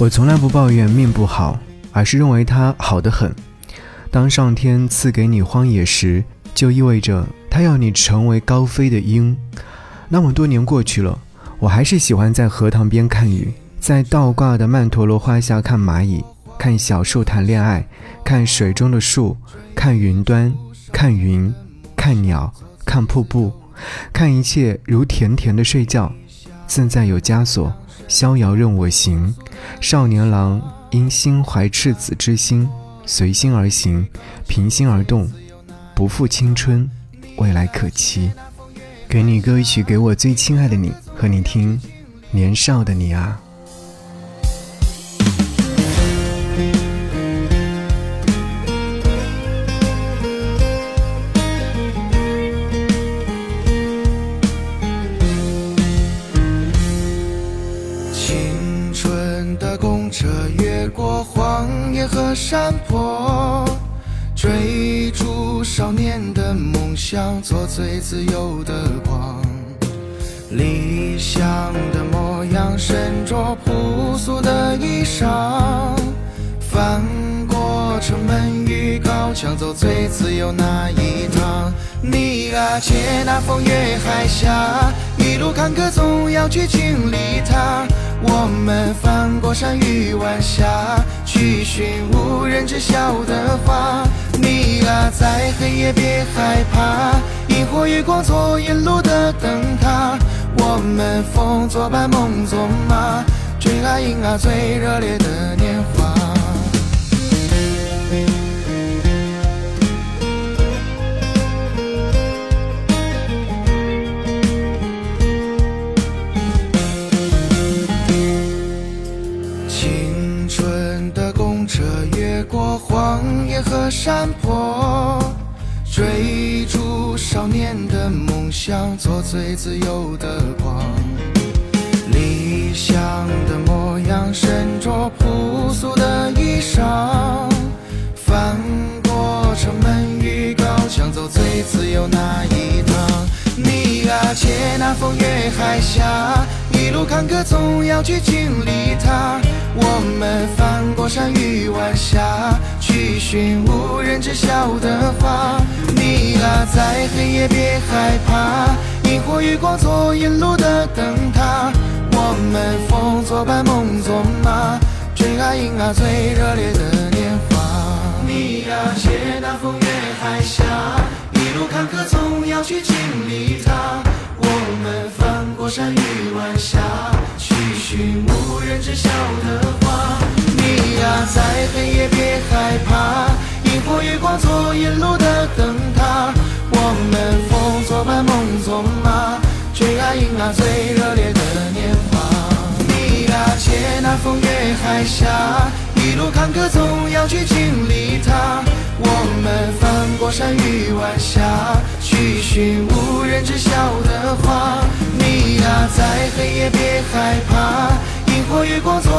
我从来不抱怨命不好，而是认为它好得很。当上天赐给你荒野时，就意味着他要你成为高飞的鹰。那么多年过去了，我还是喜欢在荷塘边看雨，在倒挂的曼陀罗花下看蚂蚁，看小树谈恋爱，看水中的树，看云端，看云，看鸟，看瀑布，看一切如甜甜的睡觉。自在有枷锁。逍遥任我行，少年郎因心怀赤子之心，随心而行，平心而动，不负青春，未来可期。给你歌曲，给我最亲爱的你，和你听，年少的你啊。车越过荒野和山坡，追逐少年的梦想，做最自由的光。理想的模样，身着朴素的衣裳，翻过城门与高墙，走最自由那一趟。你啊，借那风越海峡，一路坎坷总要去经历它。我们翻过山与晚霞，去寻无人知晓的花。你啊，在黑夜别害怕，萤火月光做引路的灯塔。我们风作伴，梦作马，追啊迎啊最热烈的年华。的山坡，追逐少年的梦想，做最自由的光。理想的模样，身着朴素的衣裳，翻过城门与高墙，走最自由那一趟。你啊，借那风越海峡，一路坎坷总要去经历它。我们翻过山与晚霞，寻无人知晓的花。你啊，在黑夜别害怕，萤火月光做引路的灯塔。我们风作伴，梦作马，追啊迎啊最热烈的年华。你啊，借那风越海峡，一路坎坷总要去经历它。我们翻过山与晚霞，去寻无人知晓的花。你呀，在黑夜别害怕，月光做引路的灯塔。我们风作伴，梦作马，追啊迎啊最热烈的年华。你啊，借那风越海峡，一路坎坷总要去经历它。我们翻过山与晚霞，去寻无人知晓的花。你呀，在黑夜别害怕，萤火月光做。